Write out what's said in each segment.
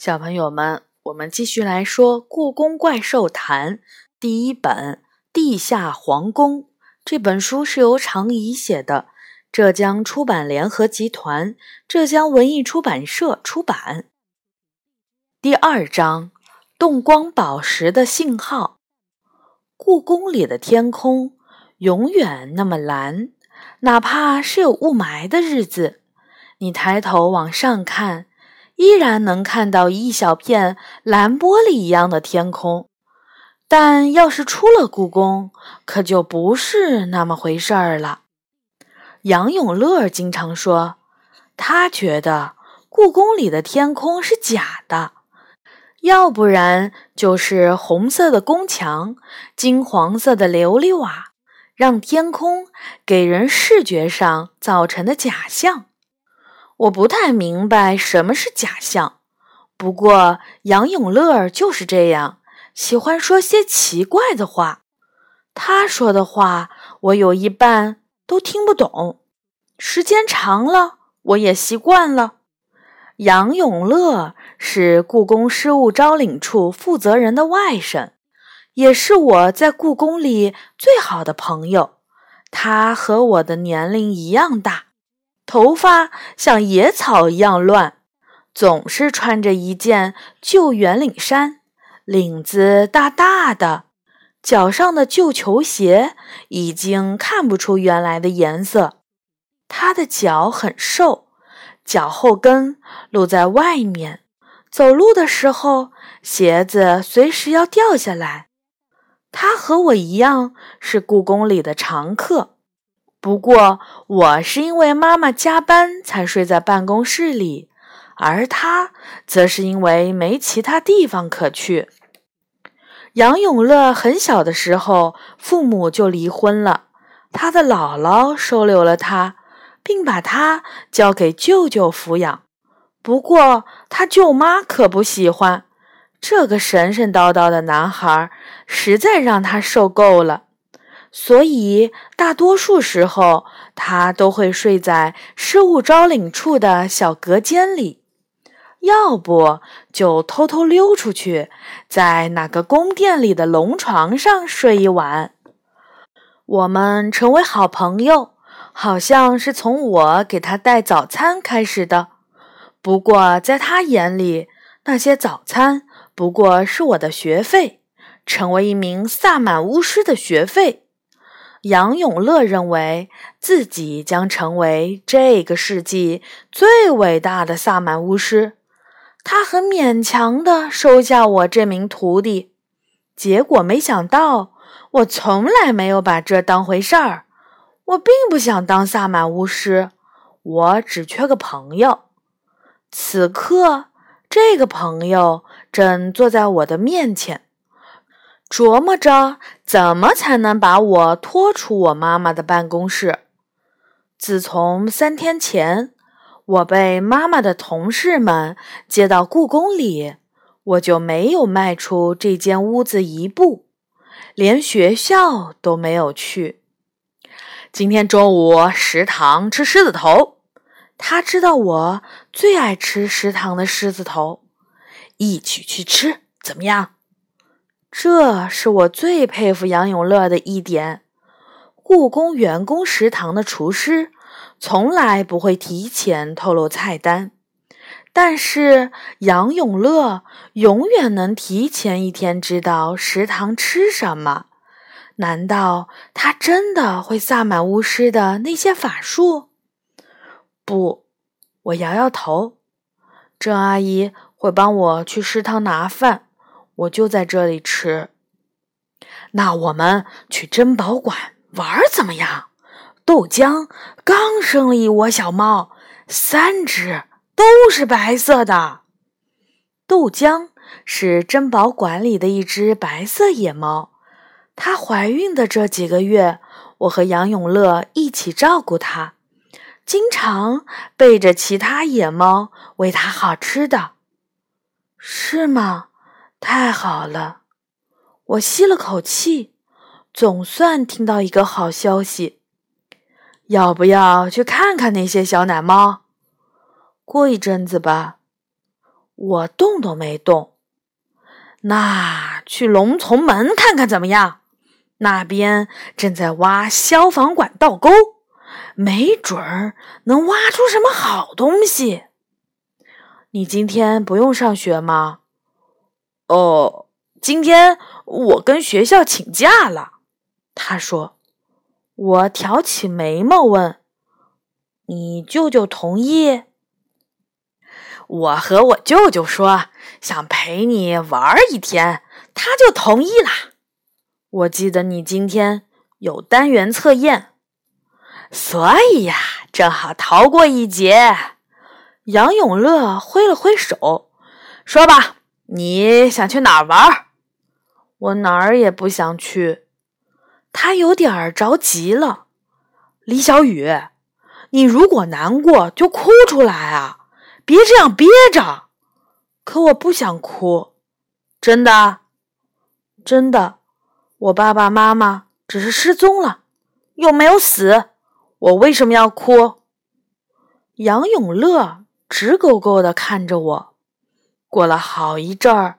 小朋友们，我们继续来说《故宫怪兽谈》第一本《地下皇宫》这本书是由常怡写的，浙江出版联合集团、浙江文艺出版社出版。第二章：动光宝石的信号。故宫里的天空永远那么蓝，哪怕是有雾霾的日子，你抬头往上看。依然能看到一小片蓝玻璃一样的天空，但要是出了故宫，可就不是那么回事儿了。杨永乐经常说，他觉得故宫里的天空是假的，要不然就是红色的宫墙、金黄色的琉璃瓦，让天空给人视觉上造成的假象。我不太明白什么是假象，不过杨永乐就是这样，喜欢说些奇怪的话。他说的话，我有一半都听不懂。时间长了，我也习惯了。杨永乐是故宫失物招领处负责人的外甥，也是我在故宫里最好的朋友。他和我的年龄一样大。头发像野草一样乱，总是穿着一件旧圆领衫，领子大大的，脚上的旧球鞋已经看不出原来的颜色。他的脚很瘦，脚后跟露在外面，走路的时候鞋子随时要掉下来。他和我一样是故宫里的常客。不过，我是因为妈妈加班才睡在办公室里，而他则是因为没其他地方可去。杨永乐很小的时候，父母就离婚了，他的姥姥收留了他，并把他交给舅舅抚养。不过，他舅妈可不喜欢这个神神叨叨的男孩，实在让他受够了。所以，大多数时候他都会睡在失物招领处的小隔间里，要不就偷偷溜出去，在哪个宫殿里的龙床上睡一晚。我们成为好朋友，好像是从我给他带早餐开始的。不过，在他眼里，那些早餐不过是我的学费，成为一名萨满巫师的学费。杨永乐认为自己将成为这个世纪最伟大的萨满巫师，他很勉强地收下我这名徒弟。结果没想到，我从来没有把这当回事儿。我并不想当萨满巫师，我只缺个朋友。此刻，这个朋友正坐在我的面前。琢磨着怎么才能把我拖出我妈妈的办公室。自从三天前我被妈妈的同事们接到故宫里，我就没有迈出这间屋子一步，连学校都没有去。今天中午食堂吃狮子头，他知道我最爱吃食堂的狮子头，一起去吃怎么样？这是我最佩服杨永乐的一点。故宫员工食堂的厨师从来不会提前透露菜单，但是杨永乐永远能提前一天知道食堂吃什么。难道他真的会萨满巫师的那些法术？不，我摇摇头。郑阿姨会帮我去食堂拿饭。我就在这里吃。那我们去珍宝馆玩怎么样？豆浆刚生了一窝小猫，三只都是白色的。豆浆是珍宝馆里的一只白色野猫，它怀孕的这几个月，我和杨永乐一起照顾它，经常背着其他野猫喂它好吃的。是吗？太好了，我吸了口气，总算听到一个好消息。要不要去看看那些小奶猫？过一阵子吧。我动都没动。那去龙从门看看怎么样？那边正在挖消防管道沟，没准儿能挖出什么好东西。你今天不用上学吗？哦，今天我跟学校请假了。他说。我挑起眉毛问：“你舅舅同意？”我和我舅舅说想陪你玩一天，他就同意啦。我记得你今天有单元测验，所以呀，正好逃过一劫。杨永乐挥了挥手，说吧，你想去哪儿玩？我哪儿也不想去。他有点着急了，李小雨，你如果难过就哭出来啊，别这样憋着。可我不想哭，真的，真的，我爸爸妈妈只是失踪了，又没有死，我为什么要哭？杨永乐直勾勾的看着我，过了好一阵儿，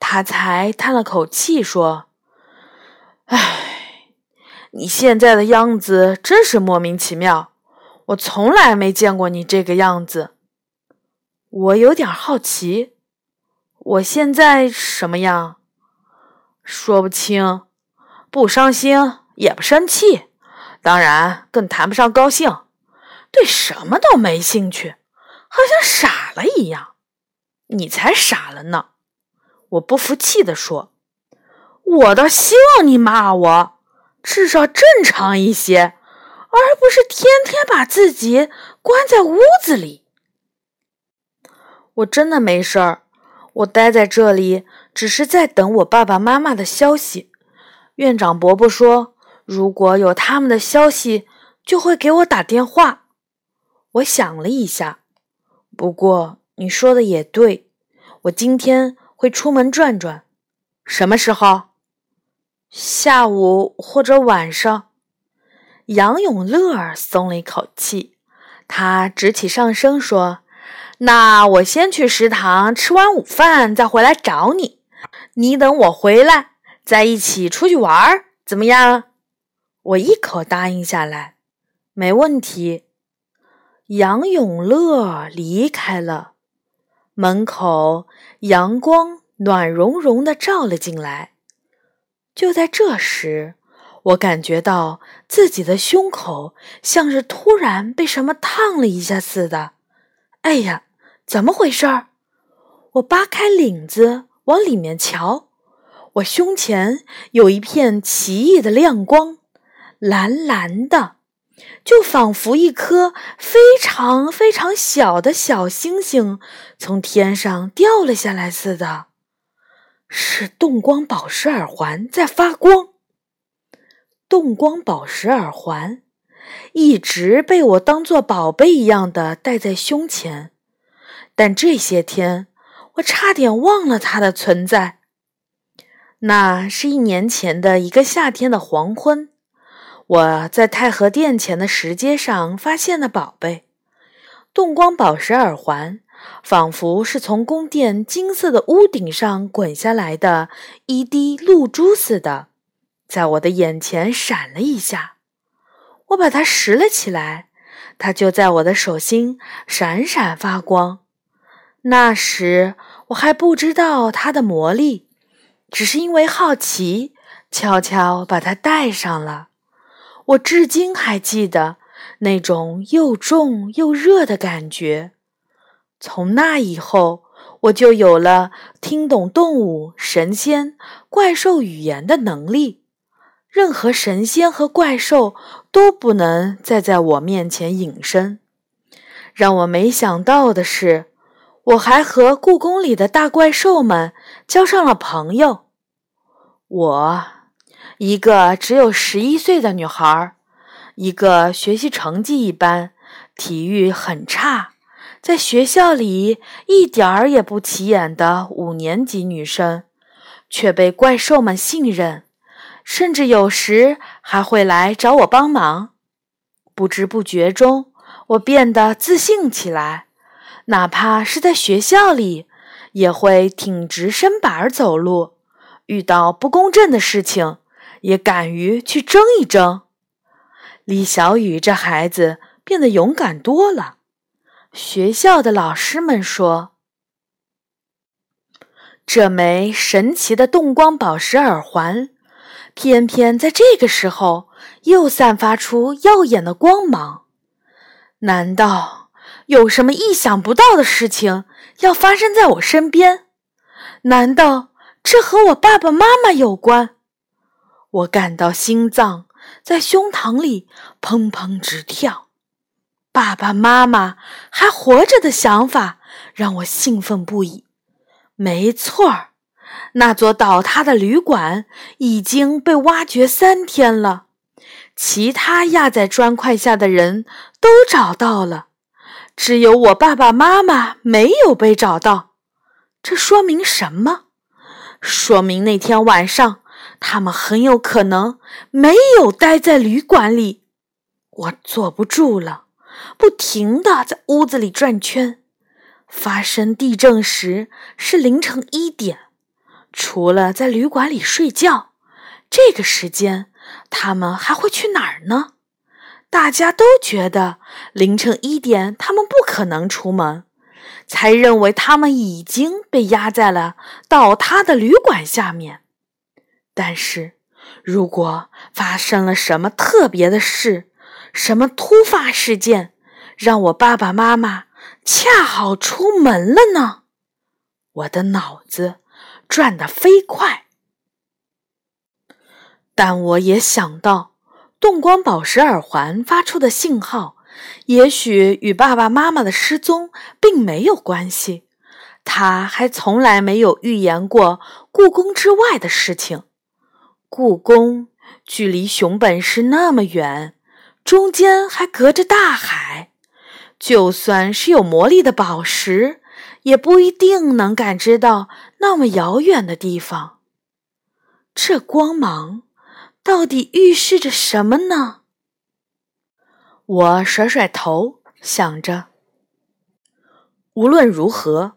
他才叹了口气说：“唉。”你现在的样子真是莫名其妙，我从来没见过你这个样子。我有点好奇，我现在什么样？说不清，不伤心也不生气，当然更谈不上高兴，对什么都没兴趣，好像傻了一样。你才傻了呢！我不服气地说：“我倒希望你骂我。”至少正常一些，而不是天天把自己关在屋子里。我真的没事儿，我待在这里只是在等我爸爸妈妈的消息。院长伯伯说，如果有他们的消息，就会给我打电话。我想了一下，不过你说的也对，我今天会出门转转。什么时候？下午或者晚上，杨永乐松了一口气。他直起上身说：“那我先去食堂吃完午饭再回来找你。你等我回来，再一起出去玩，怎么样？”我一口答应下来，没问题。杨永乐离开了，门口阳光暖融融的照了进来。就在这时，我感觉到自己的胸口像是突然被什么烫了一下似的。哎呀，怎么回事儿？我扒开领子往里面瞧，我胸前有一片奇异的亮光，蓝蓝的，就仿佛一颗非常非常小的小星星从天上掉了下来似的。是动光宝石耳环在发光。动光宝石耳环一直被我当做宝贝一样的戴在胸前，但这些天我差点忘了它的存在。那是一年前的一个夏天的黄昏，我在太和殿前的石阶上发现了宝贝——动光宝石耳环。仿佛是从宫殿金色的屋顶上滚下来的一滴露珠似的，在我的眼前闪了一下。我把它拾了起来，它就在我的手心闪闪发光。那时我还不知道它的魔力，只是因为好奇，悄悄把它戴上了。我至今还记得那种又重又热的感觉。从那以后，我就有了听懂动物、神仙、怪兽语言的能力。任何神仙和怪兽都不能再在我面前隐身。让我没想到的是，我还和故宫里的大怪兽们交上了朋友。我，一个只有十一岁的女孩，一个学习成绩一般、体育很差。在学校里一点儿也不起眼的五年级女生，却被怪兽们信任，甚至有时还会来找我帮忙。不知不觉中，我变得自信起来，哪怕是在学校里，也会挺直身板走路。遇到不公正的事情，也敢于去争一争。李小雨这孩子变得勇敢多了。学校的老师们说，这枚神奇的动光宝石耳环，偏偏在这个时候又散发出耀眼的光芒。难道有什么意想不到的事情要发生在我身边？难道这和我爸爸妈妈有关？我感到心脏在胸膛里砰砰直跳。爸爸妈妈还活着的想法让我兴奋不已。没错儿，那座倒塌的旅馆已经被挖掘三天了。其他压在砖块下的人都找到了，只有我爸爸妈妈没有被找到。这说明什么？说明那天晚上他们很有可能没有待在旅馆里。我坐不住了，不停地在屋子里转圈。发生地震时是凌晨一点，除了在旅馆里睡觉，这个时间。他们还会去哪儿呢？大家都觉得凌晨一点他们不可能出门，才认为他们已经被压在了倒塌的旅馆下面。但是，如果发生了什么特别的事，什么突发事件，让我爸爸妈妈恰好出门了呢？我的脑子转得飞快。但我也想到，动光宝石耳环发出的信号，也许与爸爸妈妈的失踪并没有关系。他还从来没有预言过故宫之外的事情。故宫距离熊本市那么远，中间还隔着大海，就算是有魔力的宝石，也不一定能感知到那么遥远的地方。这光芒。到底预示着什么呢？我甩甩头，想着，无论如何，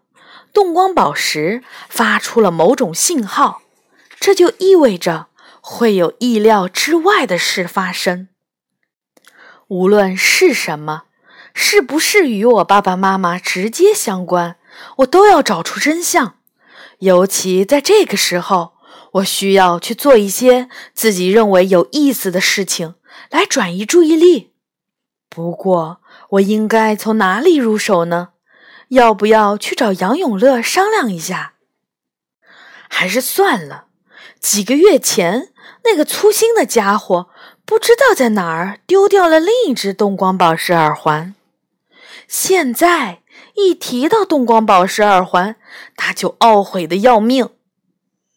动光宝石发出了某种信号，这就意味着会有意料之外的事发生。无论是什么，是不是与我爸爸妈妈直接相关，我都要找出真相。尤其在这个时候。我需要去做一些自己认为有意思的事情来转移注意力。不过，我应该从哪里入手呢？要不要去找杨永乐商量一下？还是算了。几个月前，那个粗心的家伙不知道在哪儿丢掉了另一只动光宝石耳环。现在一提到动光宝石耳环，他就懊悔的要命。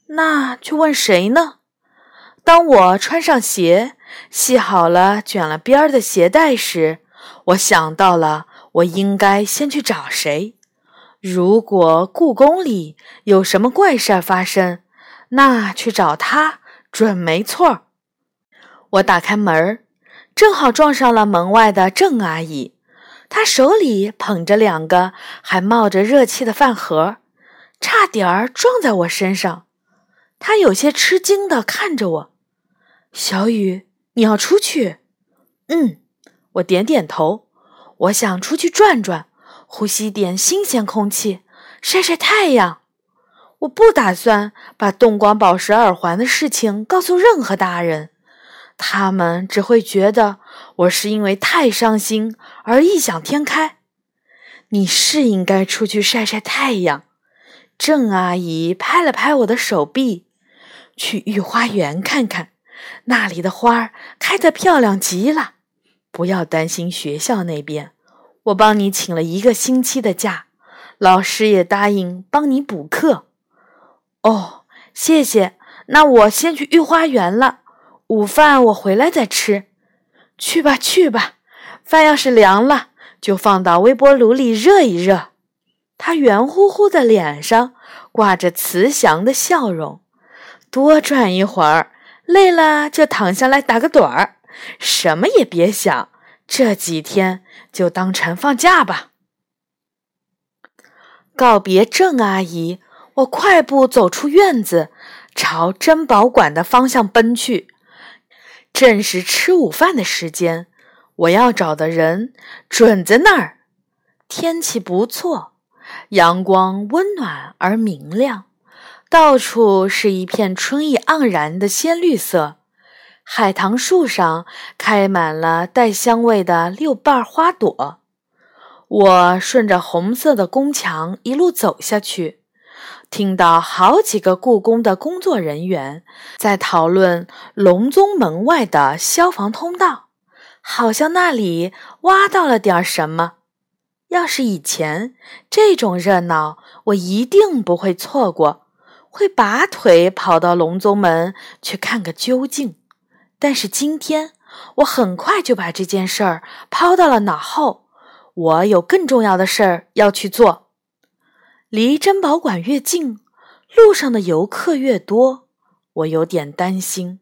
那去问谁呢？当我穿上鞋、系好了卷了边儿的鞋带时，我想到了，我应该先去找谁。如果故宫里有什么怪事儿发生，那去找他准没错。我打开门，正好撞上了门外的郑阿姨，她手里捧着两个还冒着热气的饭盒，差点儿撞在我身上。他有些吃惊地看着我，小雨，你要出去？嗯，我点点头。我想出去转转，呼吸点新鲜空气，晒晒太阳。我不打算把动光宝石耳环的事情告诉任何大人，他们只会觉得我是因为太伤心而异想天开。你是应该出去晒晒太阳。郑阿姨拍了拍我的手臂。去御花园看看，那里的花儿开得漂亮极了。不要担心学校那边，我帮你请了一个星期的假，老师也答应帮你补课。哦，谢谢。那我先去御花园了，午饭我回来再吃。去吧，去吧。饭要是凉了，就放到微波炉里热一热。他圆乎乎的脸上挂着慈祥的笑容。多转一会儿，累了就躺下来打个盹儿，什么也别想。这几天就当成放假吧。告别郑阿姨，我快步走出院子，朝珍宝馆的方向奔去。正是吃午饭的时间，我要找的人准在那儿。天气不错，阳光温暖而明亮，到处是一片春意盎然的鲜绿色。海棠树上开满了带香味的六瓣花朵。我顺着红色的宫墙一路走下去。听到好几个故宫的工作人员在讨论隆宗门外的消防通道，好像那里挖到了点什么。要是以前这种热闹，我一定不会错过，会拔腿跑到隆宗门去看个究竟。但是今天，我很快就把这件事儿抛到了脑后，我有更重要的事儿要去做。离珍宝馆越近，路上的游客越多，我有点担心，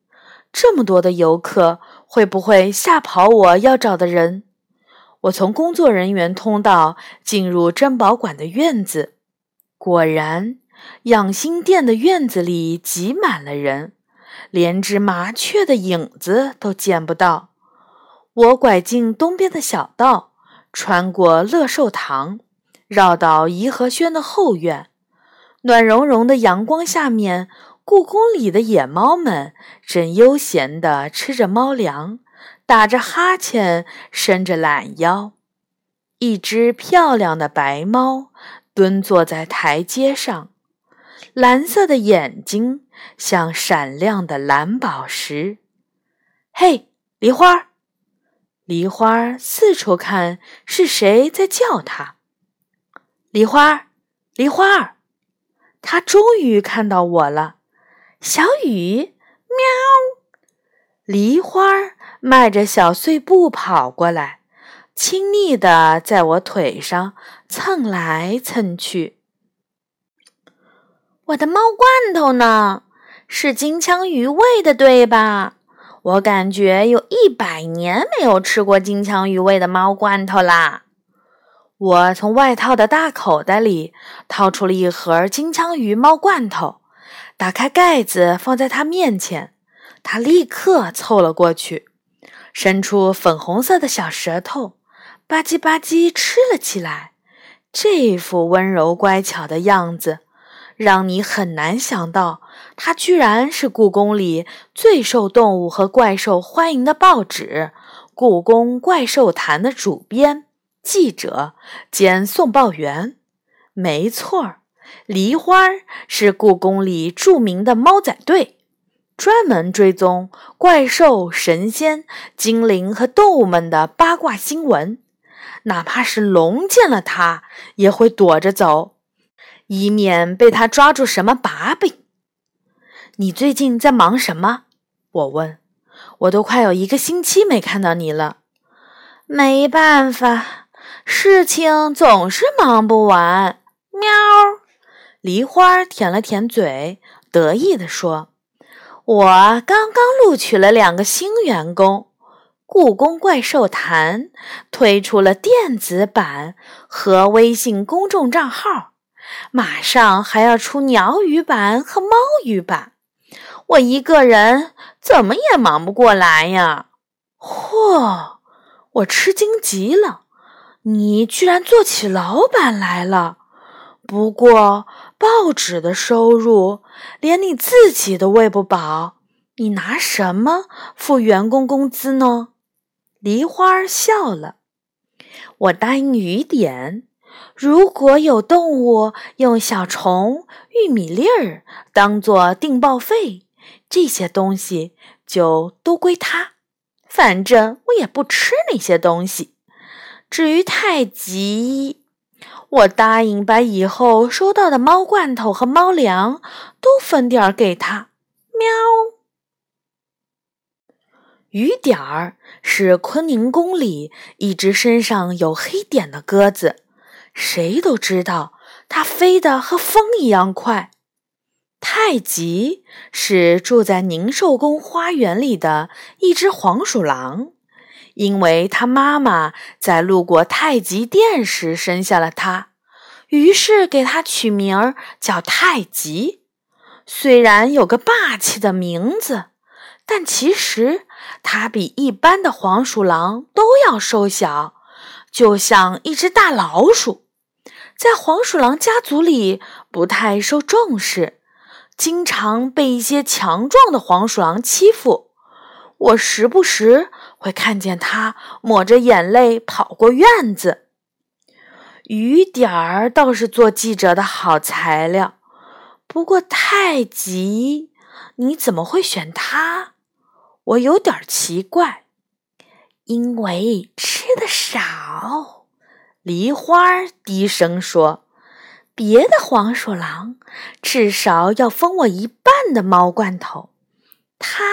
这么多的游客会不会吓跑我要找的人？我从工作人员通道进入珍宝馆的院子，果然，养心殿的院子里挤满了人，连只麻雀的影子都见不到。我拐进东边的小道，穿过乐寿堂。绕到颐和轩的后院，暖融融的阳光下面，故宫里的野猫们正悠闲地吃着猫粮，打着哈欠，伸着懒腰。一只漂亮的白猫蹲坐在台阶上，蓝色的眼睛像闪亮的蓝宝石。嘿，梨花！梨花四处看，是谁在叫它？梨花儿，梨花儿，它终于看到我了。小雨，喵！梨花儿迈着小碎步跑过来，亲昵地在我腿上蹭来蹭去。我的猫罐头呢？是金枪鱼味的，对吧？我感觉有一百年没有吃过金枪鱼味的猫罐头啦。我从外套的大口袋里掏出了一盒金枪鱼猫罐头，打开盖子放在他面前，他立刻凑了过去，伸出粉红色的小舌头，吧唧吧唧吃了起来。这副温柔乖巧的样子，让你很难想到，他居然是故宫里最受动物和怪兽欢迎的报纸《故宫怪兽谈》的主编。记者兼送报员，没错儿，梨花是故宫里著名的猫仔队，专门追踪怪兽、神仙、精灵和动物们的八卦新闻。哪怕是龙见了它，也会躲着走，以免被它抓住什么把柄。你最近在忙什么？我问。我都快有一个星期没看到你了。没办法。事情总是忙不完。喵！梨花舔了舔嘴，得意地说：“我刚刚录取了两个新员工。故宫怪兽谈推出了电子版和微信公众账号，马上还要出鸟语版和猫语版。我一个人怎么也忙不过来呀！”嚯！我吃惊极了。你居然做起老板来了！不过报纸的收入连你自己都喂不饱，你拿什么付员工工资呢？梨花笑了。我答应雨点，如果有动物用小虫、玉米粒儿当做订报费，这些东西就都归他。反正我也不吃那些东西。至于太极，我答应把以后收到的猫罐头和猫粮都分点儿给他。喵。雨点儿是坤宁宫里一只身上有黑点的鸽子，谁都知道它飞得和风一样快。太极是住在宁寿宫花园里的一只黄鼠狼。因为他妈妈在路过太极殿时生下了他，于是给它取名儿叫太极。虽然有个霸气的名字，但其实它比一般的黄鼠狼都要瘦小，就像一只大老鼠。在黄鼠狼家族里不太受重视，经常被一些强壮的黄鼠狼欺负。我时不时会看见它抹着眼泪跑过院子。雨点儿倒是做记者的好材料。不过太极，你怎么会选它？我有点奇怪。因为吃的少，梨花低声说：“别的黄鼠狼至少要分我一半的猫罐头，它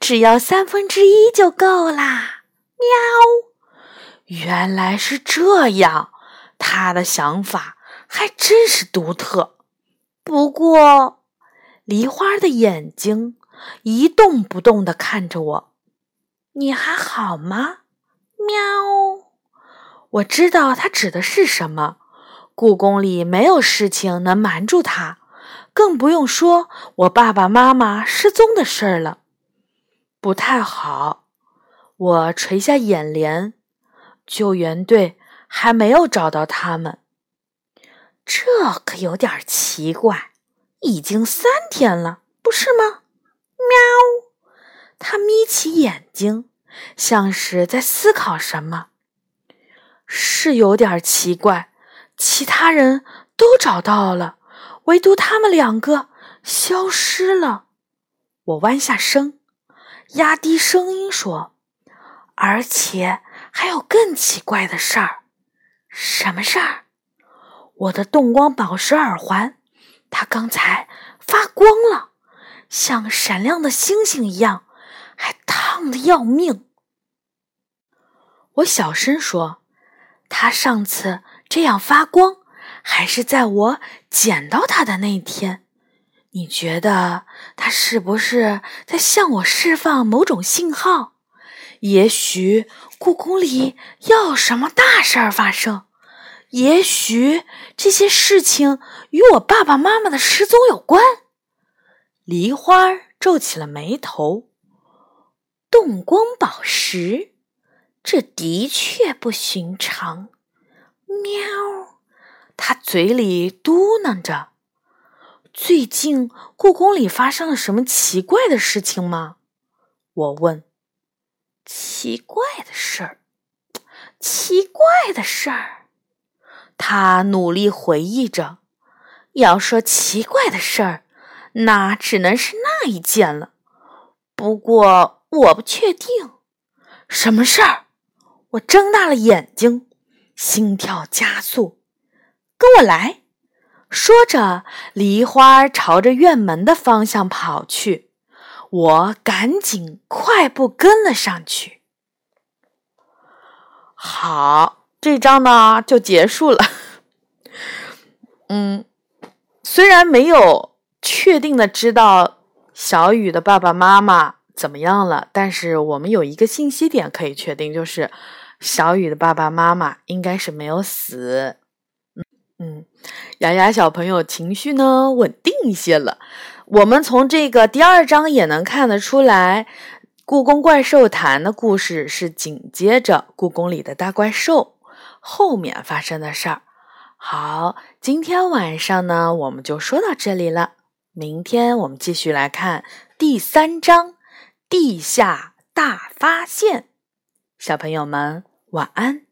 只要三分之一就够啦。”喵，原来是这样，他的想法还真是独特。不过，梨花的眼睛一动不动地看着我。你还好吗？喵！我知道他指的是什么。故宫里没有事情能瞒住他，更不用说我爸爸妈妈失踪的事儿了。不太好，我垂下眼帘。救援队还没有找到他们。这可有点奇怪，已经三天了，不是吗？喵！他眯起眼睛，像是在思考什么。是有点奇怪，其他人都找到了，唯独他们两个消失了。我弯下身，压低声音说：“而且还有更奇怪的事儿。什么事儿？”我的动光宝石耳环，它刚才发光了，像闪亮的星星一样，还烫的要命。我小声说：“它上次这样发光，还是在我捡到它的那天。你觉得它是不是在向我释放某种信号？也许故宫里要什么大事儿发生。”也许这些事情与我爸爸妈妈的失踪有关。梨花皱起了眉头。动光宝石，这的确不寻常。喵，他嘴里嘟囔着：“最近故宫里发生了什么奇怪的事情吗？”我问。奇怪的事儿，奇怪的事儿。他努力回忆着，要说奇怪的事儿，那只能是那一件了。不过我不确定，什么事儿？我睁大了眼睛，心跳加速。跟我来！说着，梨花朝着院门的方向跑去，我赶紧快步跟了上去。好。这章呢就结束了。嗯，虽然没有确定的知道小雨的爸爸妈妈怎么样了，但是我们有一个信息点可以确定，就是小雨的爸爸妈妈应该是没有死。嗯，雅雅小朋友情绪呢稳定一些了。我们从这个第二章也能看得出来，故宫怪兽谈的故事是紧接着故宫里的大怪兽。后面发生的事儿，好，今天晚上呢，我们就说到这里了。明天我们继续来看第三章《地下大发现》。小朋友们，晚安。